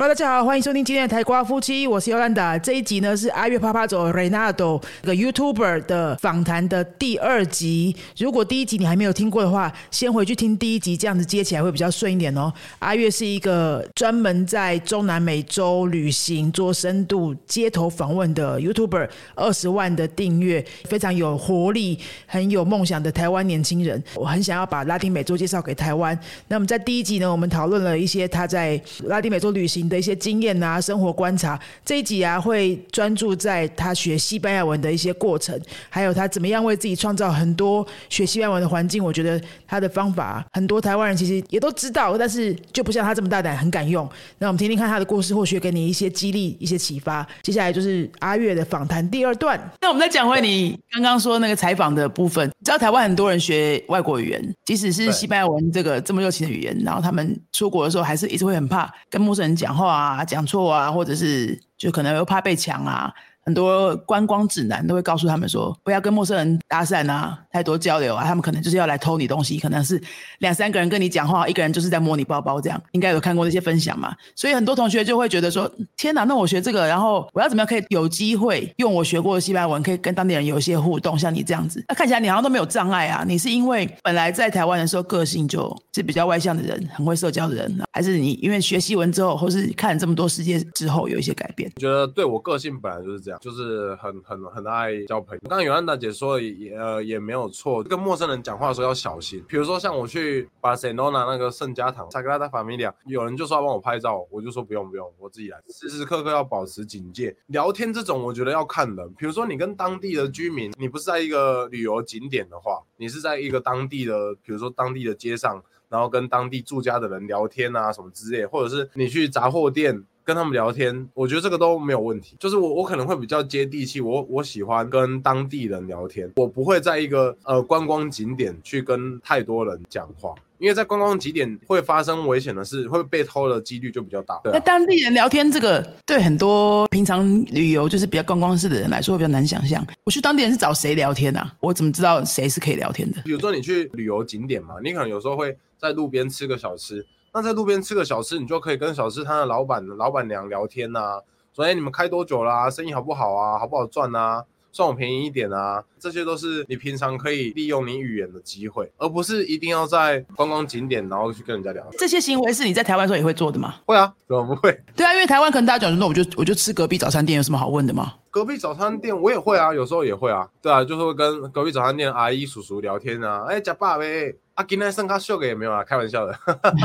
Hello，大家好，欢迎收听今天的台瓜夫妻，我是尤兰达。这一集呢是阿月啪啪走 Renato 这个 YouTuber 的访谈的第二集。如果第一集你还没有听过的话，先回去听第一集，这样子接起来会比较顺一点哦。阿月是一个专门在中南美洲旅行、做深度街头访问的 YouTuber，二十万的订阅，非常有活力、很有梦想的台湾年轻人。我很想要把拉丁美洲介绍给台湾。那么在第一集呢，我们讨论了一些他在拉丁美洲旅行。的一些经验啊，生活观察这一集啊，会专注在他学西班牙文的一些过程，还有他怎么样为自己创造很多学西班牙文的环境。我觉得他的方法，很多台湾人其实也都知道，但是就不像他这么大胆，很敢用。那我们听听看他的故事，或许给你一些激励、一些启发。接下来就是阿月的访谈第二段。那我们再讲回你刚刚说那个采访的部分。知道台湾很多人学外国语言，即使是西班牙文这个这么热情的语言，然后他们出国的时候，还是一直会很怕跟陌生人讲。话啊，讲错啊，或者是就可能又怕被抢啊。很多观光指南都会告诉他们说，不要跟陌生人搭讪啊，太多交流啊，他们可能就是要来偷你东西，可能是两三个人跟你讲话，一个人就是在摸你包包这样，应该有看过那些分享嘛。所以很多同学就会觉得说，天哪，那我学这个，然后我要怎么样可以有机会用我学过的西班牙文，可以跟当地人有一些互动，像你这样子，那看起来你好像都没有障碍啊。你是因为本来在台湾的时候个性就是比较外向的人，很会社交的人，还是你因为学习文之后，或是看了这么多世界之后有一些改变？觉得对我个性本来就是这样。就是很很很爱交朋友。刚刚尤安娜姐说也呃也没有错，跟陌生人讲话的时候要小心。比如说像我去巴塞罗那那个圣家堂萨格拉达法米利亚，有人就说要帮我拍照，我就说不用不用，我自己来。时时刻刻要保持警戒。聊天这种我觉得要看人。比如说你跟当地的居民，你不是在一个旅游景点的话，你是在一个当地的，比如说当地的街上，然后跟当地住家的人聊天啊什么之类，或者是你去杂货店。跟他们聊天，我觉得这个都没有问题。就是我，我可能会比较接地气，我我喜欢跟当地人聊天，我不会在一个呃观光景点去跟太多人讲话，因为在观光景点会发生危险的事，会被偷的几率就比较大。那当地人聊天这个，对很多平常旅游就是比较观光式的人来说，会比较难想象。我去当地人是找谁聊天啊？我怎么知道谁是可以聊天的？比如说你去旅游景点嘛，你可能有时候会在路边吃个小吃。那在路边吃个小吃，你就可以跟小吃摊的老板、老板娘聊天呐。说，哎，你们开多久啦？生意好不好啊？好不好赚啊？算我便宜一点啊！这些都是你平常可以利用你语言的机会，而不是一定要在观光景点然后去跟人家聊。这些行为是你在台湾时候也会做的吗？会啊，怎么不会？对啊，因为台湾可能大家讲说，那我就我就吃隔壁早餐店，有什么好问的吗？隔壁早餐店我也会啊，有时候也会啊。对啊，就是会跟隔壁早餐店阿姨叔叔聊天啊。哎，假爸呗。啊，今天生咖秀给也没有啊，开玩笑的。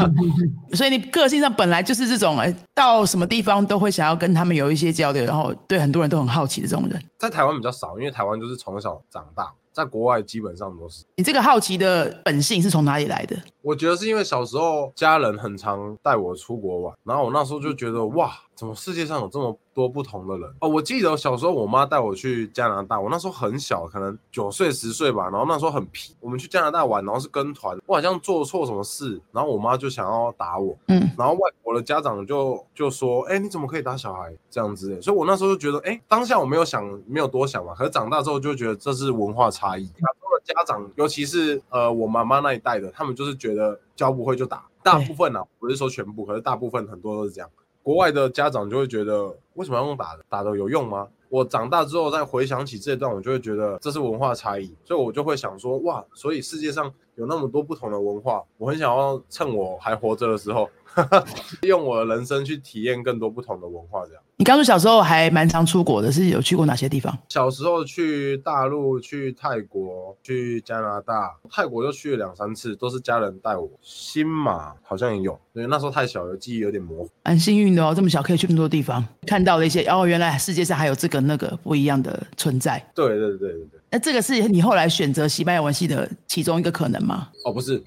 所以你个性上本来就是这种，哎，到什么地方都会想要跟他们有一些交流，然后对很多人都很好奇的这种人，在台湾比较少，因为台湾就是从小长大，在国外基本上都是。你这个好奇的本性是从哪里来的？我觉得是因为小时候家人很常带我出国玩，然后我那时候就觉得哇。怎么世界上有这么多不同的人哦？我记得小时候我妈带我去加拿大，我那时候很小，可能九岁十岁吧。然后那时候很皮，我们去加拿大玩，然后是跟团，我好像做错什么事，然后我妈就想要打我。嗯，然后外国的家长就就说：“哎，你怎么可以打小孩这样子？”所以，我那时候就觉得，哎，当下我没有想，没有多想嘛。可是长大之后就觉得这是文化差异。亚洲的家长，尤其是呃我妈妈那一代的，他们就是觉得教不会就打。大部分呢，不是说全部，可是大部分很多都是这样。国外的家长就会觉得，为什么要用打的？打的有用吗？我长大之后再回想起这段，我就会觉得这是文化差异，所以我就会想说，哇，所以世界上有那么多不同的文化，我很想要趁我还活着的时候。用我的人生去体验更多不同的文化，这样。你刚说小时候还蛮常出国的，是有去过哪些地方？小时候去大陆、去泰国、去加拿大，泰国就去了两三次，都是家人带我。新马好像也有，因为那时候太小了，记忆有点模糊。蛮幸运的哦，这么小可以去那么多地方，看到了一些哦，原来世界上还有这个那个不一样的存在。对对对对对。那这个是你后来选择西班牙文系的其中一个可能吗？哦，不是。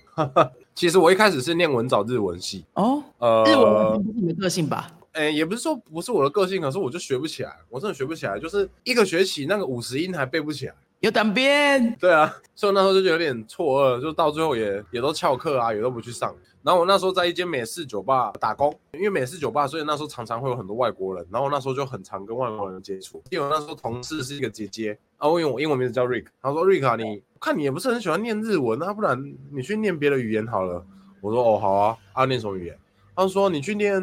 其实我一开始是念文藻日文系哦，呃，日文不是你的个性吧？哎，也不是说不是我的个性，可是我就学不起来，我真的学不起来，就是一个学期那个五十音还背不起来，有单边。对啊，所以那时候就觉得有点错愕，就到最后也也都翘课啊，也都不去上。然后我那时候在一间美式酒吧打工，因为美式酒吧，所以那时候常常会有很多外国人，然后我那时候就很常跟外国人接触。因为我那时候同事是一个姐姐啊，我用我英文名字叫 Rick，他说 Rick 啊，你看你也不是很喜欢念日文啊，不然你去念别的语言好了。我说哦好啊，啊念什么语言？他说你去念，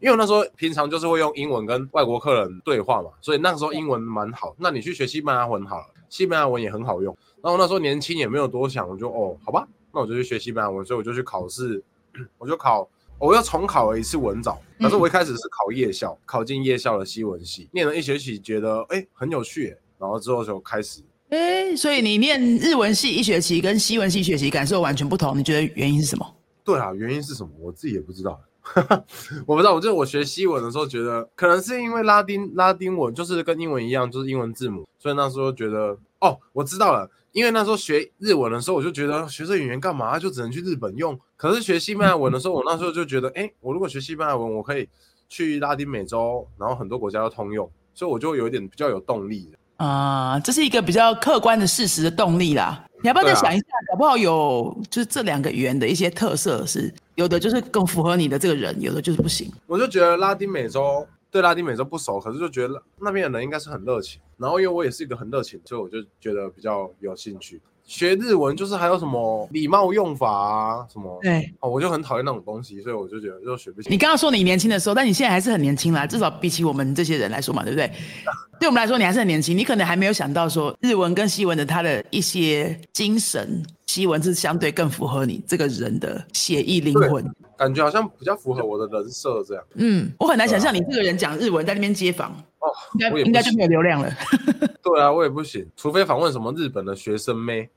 因为我那时候平常就是会用英文跟外国客人对话嘛，所以那个时候英文蛮好。那你去学西班牙文好了，西班牙文也很好用。然后那时候年轻也没有多想，我就哦好吧，那我就去学西班牙文，所以我就去考试，我就考，我又重考了一次文藻。可是我一开始是考夜校，考进夜校的西文系，念了一学期，觉得哎很有趣，然后之后就开始。哎，所以你念日文系一学期跟西文系学习感受完全不同，你觉得原因是什么？对啊，原因是什么？我自己也不知道，我不知道。我就我学西文的时候，觉得可能是因为拉丁拉丁文就是跟英文一样，就是英文字母，所以那时候觉得哦，我知道了。因为那时候学日文的时候，我就觉得学这语言干嘛？就只能去日本用。可是学西班牙文的时候，我那时候就觉得，哎，我如果学西班牙文，我可以去拉丁美洲，然后很多国家都通用，所以我就有点比较有动力啊，这是一个比较客观的事实的动力啦。你要不要再想一下？搞不好有就是这两个语言的一些特色是有的，就是更符合你的这个人，有的就是不行。我就觉得拉丁美洲对拉丁美洲不熟，可是就觉得那边的人应该是很热情。然后因为我也是一个很热情，所以我就觉得比较有兴趣。学日文就是还有什么礼貌用法啊，什么对哦，我就很讨厌那种东西，所以我就觉得就学不起。你刚刚说你年轻的时候，但你现在还是很年轻啦，至少比起我们这些人来说嘛，对不对？对我们来说，你还是很年轻，你可能还没有想到说日文跟西文的它的一些精神，西文是相对更符合你这个人的写意灵魂，感觉好像比较符合我的人设这样。嗯，我很难想象你这个人讲日文在那边街访哦，应该应该就没有流量了。对啊，我也不行，除非访问什么日本的学生妹。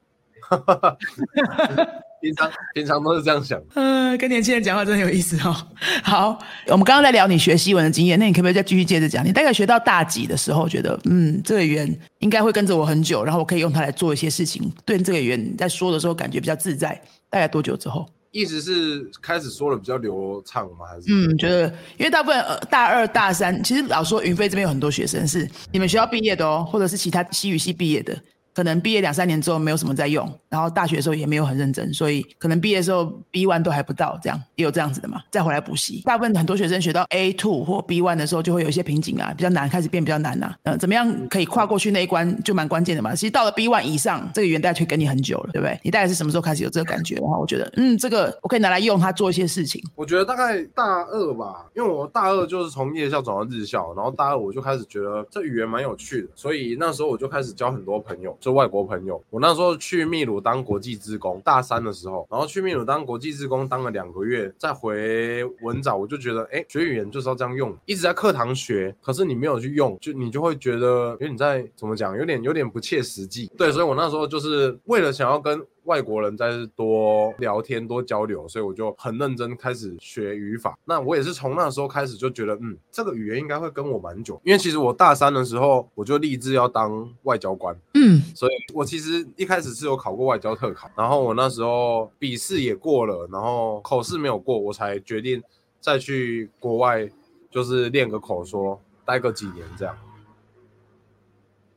平常平常都是这样想。嗯，跟年轻人讲话真的有意思哦。好，我们刚刚在聊你学西文的经验，那你可不可以再继续接着讲？你大概学到大几的时候，觉得嗯，这个语言应该会跟着我很久，然后我可以用它来做一些事情。对这个语言在说的时候，感觉比较自在。大概多久之后？意思是开始说的比较流畅吗？还是嗯，觉得因为大部分呃大二大三，其实老说云飞这边有很多学生是你们学校毕业的哦，或者是其他西语系毕业的。可能毕业两三年之后没有什么在用，然后大学的时候也没有很认真，所以可能毕业的时候 B one 都还不到，这样也有这样子的嘛，再回来补习。大部分很多学生学到 A two 或 B one 的时候，就会有一些瓶颈啊，比较难，开始变比较难呐。嗯，怎么样可以跨过去那一关就蛮关键的嘛。其实到了 B one 以上，这个语言大概可以跟你很久了，对不对？你大概是什么时候开始有这个感觉？然后我觉得，嗯，这个我可以拿来用它做一些事情。我觉得大概大二吧，因为我大二就是从夜校转到日校，然后大二我就开始觉得这语言蛮有趣的，所以那时候我就开始交很多朋友，就外国朋友。我那时候去秘鲁当国际职工，大三的时候，然后去秘鲁当国际职工，当了两个月，再回文藻，我就觉得，哎，学语言就是要这样用，一直在课堂学，可是你没有去用，就你就会觉得，有点在怎么讲，有点有点不切实际。对，所以我那时候就是为了想要跟。外国人在多聊天、多交流，所以我就很认真开始学语法。那我也是从那时候开始就觉得，嗯，这个语言应该会跟我蛮久。因为其实我大三的时候我就立志要当外交官，嗯，所以我其实一开始是有考过外交特考，然后我那时候笔试也过了，然后口试没有过，我才决定再去国外，就是练个口说，待个几年这样。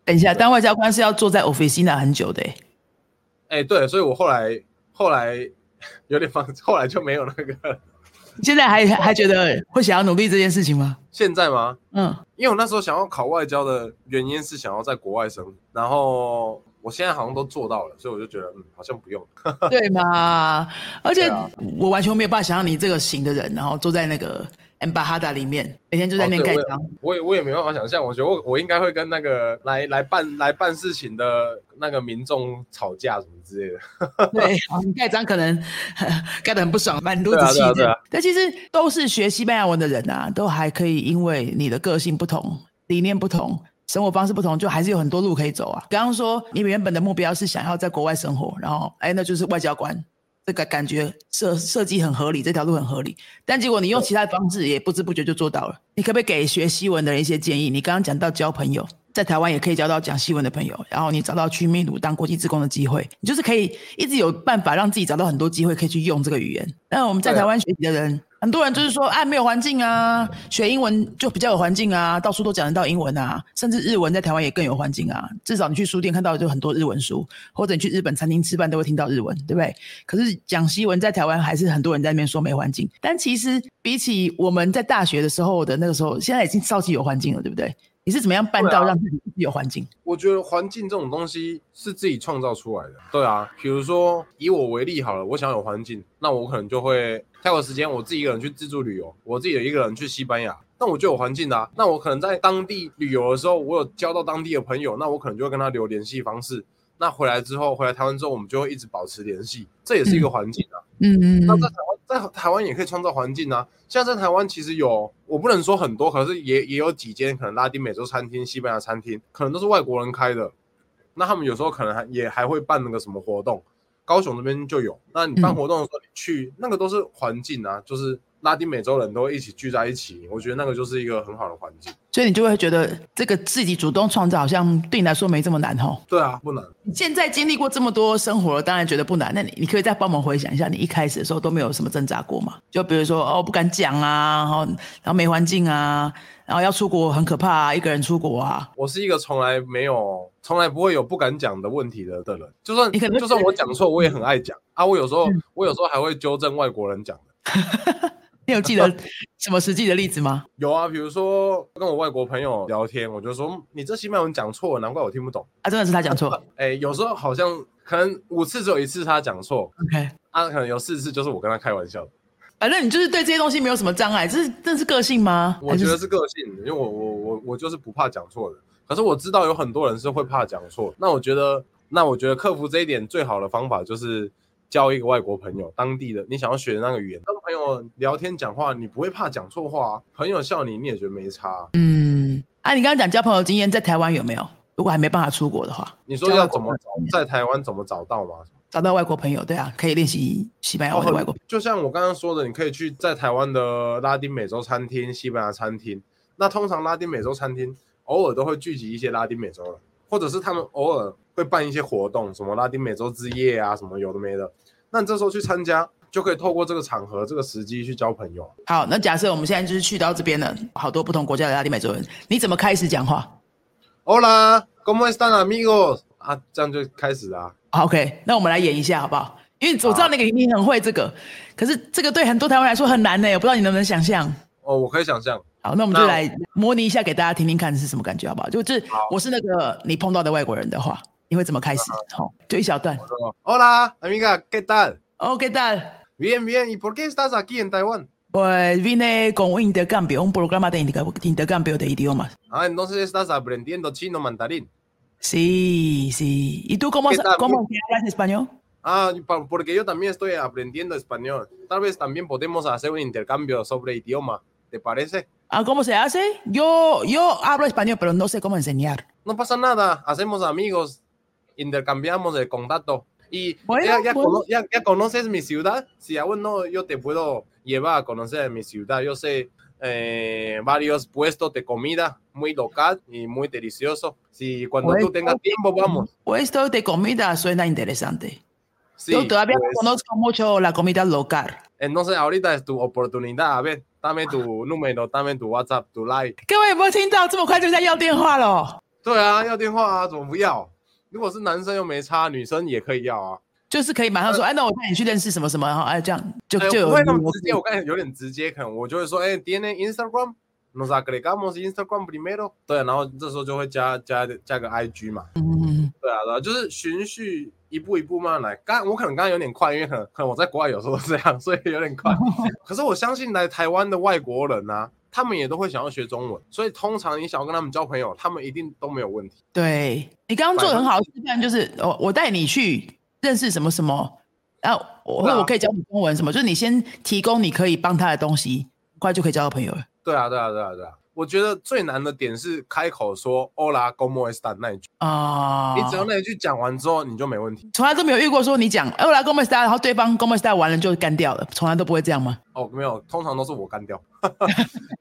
等一下，当外交官是要坐在 office 很久的。哎，对，所以我后来后来有点放，后来就没有那个。现在还还觉得会想要努力这件事情吗？现在吗？嗯，因为我那时候想要考外交的原因是想要在国外生，然后我现在好像都做到了，所以我就觉得嗯，好像不用。对嘛？而且我完全没有办法想象你这个型的人，然后坐在那个。M 巴哈达里面每天就在那盖章，我也我也没办法想象，我觉得我我应该会跟那个来来办来办事情的那个民众吵架什么之类的。对，你盖章可能 盖得很不爽，蛮多子气的。但其实都是学西班牙文的人啊，都还可以，因为你的个性不同、理念不同、生活方式不同，就还是有很多路可以走啊。刚刚说你原本的目标是想要在国外生活，然后哎，那就是外交官。这个感觉设设计很合理，这条路很合理，但结果你用其他方式也不知不觉就做到了。你可不可以给学西文的人一些建议？你刚刚讲到交朋友，在台湾也可以交到讲西文的朋友，然后你找到去秘鲁当国际职工的机会，你就是可以一直有办法让自己找到很多机会可以去用这个语言。那我们在台湾学习的人。很多人就是说，哎，没有环境啊，学英文就比较有环境啊，到处都讲得到英文啊，甚至日文在台湾也更有环境啊。至少你去书店看到就很多日文书，或者你去日本餐厅吃饭都会听到日文，对不对？可是讲西文在台湾还是很多人在那边说没环境。但其实比起我们在大学的时候的那个时候，现在已经超级有环境了，对不对？你是怎么样办到让自己有环境？我觉得环境这种东西是自己创造出来的。对啊，比如说以我为例好了，我想有环境，那我可能就会挑个时间，我自己一个人去自助旅游，我自己一个人去西班牙，那我就有环境的啊。那我可能在当地旅游的时候，我有交到当地的朋友，那我可能就会跟他留联系方式。那回来之后，回来台湾之后，我们就会一直保持联系，这也是一个环境啊。嗯嗯嗯那在台湾，在台湾也可以创造环境啊。现在在台湾，其实有我不能说很多，可是也也有几间可能拉丁美洲餐厅、西班牙餐厅，可能都是外国人开的。那他们有时候可能还也还会办那个什么活动，高雄那边就有。那你办嗯活动的时候，你去那个都是环境啊，就是拉丁美洲人都一起聚在一起，我觉得那个就是一个很好的环境。所以你就会觉得这个自己主动创造，好像对你来说没这么难哦。对啊，不难。你现在经历过这么多生活了，当然觉得不难。那你你可以再帮忙回想一下，你一开始的时候都没有什么挣扎过吗？就比如说哦，不敢讲啊，然后然后没环境啊，然后要出国很可怕啊，一个人出国啊。我是一个从来没有、从来不会有不敢讲的问题的的人，就算你可能就算我讲错，我也很爱讲啊。我有时候嗯我有时候还会纠正外国人讲的。你有记得 什么实际的例子吗？有啊，比如说跟我外国朋友聊天，我就说嗯你这西班牙文讲错了，难怪我听不懂。啊，真的是他讲错。哎，有时候好像可能五次只有一次他讲错，OK，啊，可能有四次就是我跟他开玩笑的。反正你就是对这些东西没有什么障碍，这是这是个性吗？我觉得是个性，因为我我我我就是不怕讲错的。可是我知道有很多人是会怕讲错，那我觉得那我觉得克服这一点最好的方法就是交一个外国朋友，当地的你想要学的那个语言，跟聊天讲话，你不会怕讲错话、啊，朋友笑你你也觉得没差啊、嗯，啊，你刚刚讲交朋友经验在台湾有没有？如果还没办法出国的话，你说要怎么找在台湾怎么找到吗？找到外国朋友，对啊，可以练习西班牙外国。就像我刚刚说的，你可以去在台湾的拉丁美洲餐厅、西班牙餐厅。那通常拉丁美洲餐厅偶尔都会聚集一些拉丁美洲人，或者是他们偶尔会办一些活动，什么拉丁美洲之夜啊，什么有的没的。那你这时候去参加，就可以透过这个场合、这个时机去交朋友。好，那假设我们现在就是去到这边了，好多不同国家的拉丁美洲人，你怎么开始讲话 Hola, ¿cómo están amigos？啊，这样就开始啊。好？OK，那我们来演一下好不好？因为我知道那个你很会这个，可是这个对很多台湾人来说很难呢，我不知道你能不能想象。哦，我可以想象。好，那我们就那来模拟一下，给大家听听看是什么感觉，好不好？就就是我是那个你碰到的外国人的话，你会怎么开始？好，就一小段。Hola, amiga, ¿qué tal? Bien, bien. ¿Y por qué estás aquí en Taiwán? Pues vine con un intercambio, un programa de inter- intercambio de idiomas. Ah, entonces estás aprendiendo chino mandarín. Sí, sí. ¿Y tú cómo, cómo hablas español? Ah, porque yo también estoy aprendiendo español. Tal vez también podemos hacer un intercambio sobre idioma. ¿Te parece? Ah, ¿Cómo se hace? Yo, yo hablo español, pero no sé cómo enseñar. No pasa nada. Hacemos amigos. Intercambiamos el contacto. Y Bueno, ya, ya bueno. cono- ya- ya conoces mi ciudad. Si aún no, yo te puedo llevar a conocer mi ciudad. Yo sé eh, varios puestos de comida muy local y muy delicioso. Si cuando tú Bueno. tengas tiempo, vamos. Puesto de comida suena interesante. Sí, yo todavía pues, no conozco mucho la comida local. entonces ahorita es tu oportunidad. A ver, dame tu número, dame tu WhatsApp, tu like. 各位有没有听到？这么快就在要电话了？对啊，要电话啊，怎么不要？ 如果是男生又没差，女生也可以要啊。就是可以马上说，哎，那我带你去认识什么什么，然后哎，这样就哎就有不会那么直接，我刚才有点直接，可能我就会说，哎，tiene Instagram。Nos agregamos Instagram primero，对，然后这时候就会加加加个 IG 嘛，嗯，对啊，对啊，就是循序一步一步慢慢来。刚我可能刚刚有点快，因为可能可能我在国外有时候这样，所以有点快。可是我相信来台湾的外国人啊，他们也都会想要学中文，所以通常你想要跟他们交朋友，他们一定都没有问题。对你刚刚做的很好的，示范就是我我带你去认识什么什么，然后我对啊我可以教你中文什么，就是你先提供你可以帮他的东西，很快就可以交到朋友了。对啊，对啊，对啊，对啊。我觉得最难的点是开口说 “Hola, cómo estás” 那一句，啊、你只要那一句讲完之后，你就没问题。从来都没有遇过说你讲哎我来 g o m e s t a 然后对方 g o m e s t a 完了就干掉了，从来都不会这样吗哦，没有，通常都是我干掉，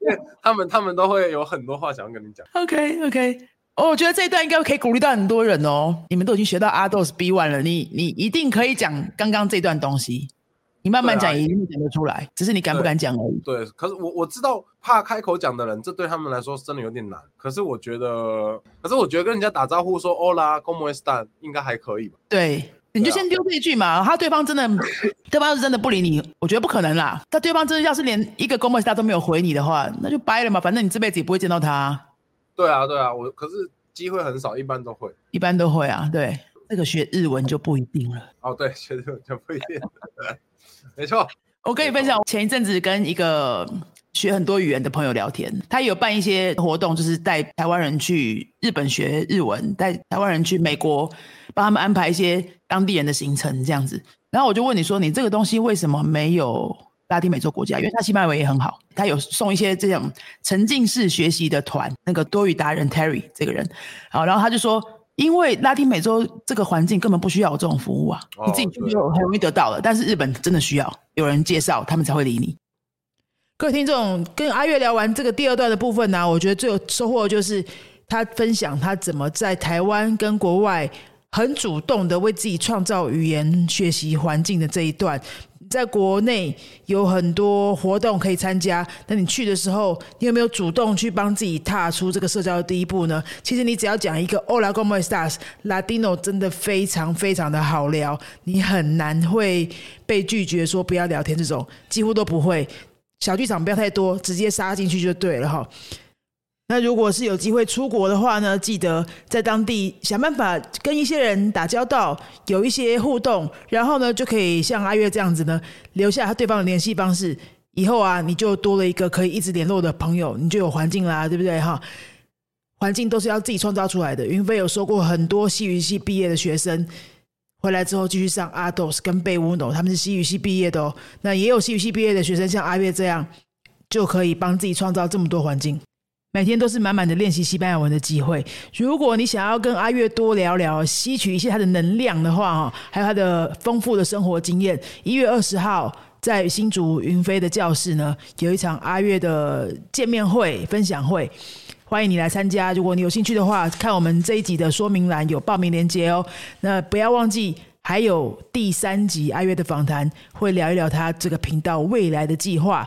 因为他们他们都会有很多话想要跟你讲。？OK OK，哦，我觉得这一段应该可以鼓励到很多人哦。你们都已经学到 Ados B one 了，你你一定可以讲刚刚这段东西，你慢慢讲一定会讲得出来，只是你敢不敢讲而已。对，可是我我知道怕开口讲的人，这对他们来说真的有点难。可是我觉得，可是我觉得跟人家打招呼说 “Hola, cómo estás” 应该还可以吧？对，你就先丢这一句嘛。他对方真的，对方要是真的不理你，我觉得不可能啦。他对方真的要是连一个 g o m e s t a 都没有回你的话，那就掰了嘛。反正你这辈子也不会见到他。对啊，对啊，我可是机会很少，一般都会。一般都会啊，对，这个学日文就不一定了。哦，对，学日文就不一定，没错。我跟你分享，前一阵子跟一个学很多语言的朋友聊天，他有办一些活动，就是带台湾人去日本学日文，带台湾人去美国，帮他们安排一些当地人的行程这样子。然后我就问你说，你这个东西为什么没有拉丁美洲国家？因为他西班牙文也很好，他有送一些这种沉浸式学习的团。那个多语达人 Terry 这个人，好，然后他就说，因为拉丁美洲这个环境根本不需要这种服务啊，你自己去就很容易得到了。但是日本真的需要有人介绍，他们才会理你。各位听众，跟阿月聊完这个第二段的部分呢，我觉得最有收获的就是他分享他怎么在台湾跟国外。很主动的为自己创造语言学习环境的这一段，在国内有很多活动可以参加。那你去的时候，你有没有主动去帮自己踏出这个社交的第一步呢？其实你只要讲一个 “Hola, cómo estás? Latino”，真的非常非常的好聊，你很难会被拒绝说不要聊天，这种几乎都不会。小剧场不要太多，直接杀进去就对了哈。那如果是有机会出国的话呢，记得在当地想办法跟一些人打交道，有一些互动，然后呢就可以像阿月这样子呢，留下对方的联系方式。以后啊，你就多了一个可以一直联络的朋友，你就有环境啦，对不对哈？环境都是要自己创造出来的。云飞有说过，很多西语系毕业的学生回来之后继续上阿斗斯跟贝乌诺，他们是西语系毕业的哦。那也有西语系毕业的学生，像阿月这样，就可以帮自己创造这么多环境。每天都是满满的练习西班牙文的机会。如果你想要跟阿月多聊聊，吸取一些他的能量的话，哈，还有他的丰富的生活经验，一月二十号在新竹云飞的教室呢，有一场阿月的见面会、分享会，欢迎你来参加。如果你有兴趣的话，看我们这一集的说明栏有报名链接哦。那不要忘记，还有第三集阿月的访谈，会聊一聊他这个频道未来的计划。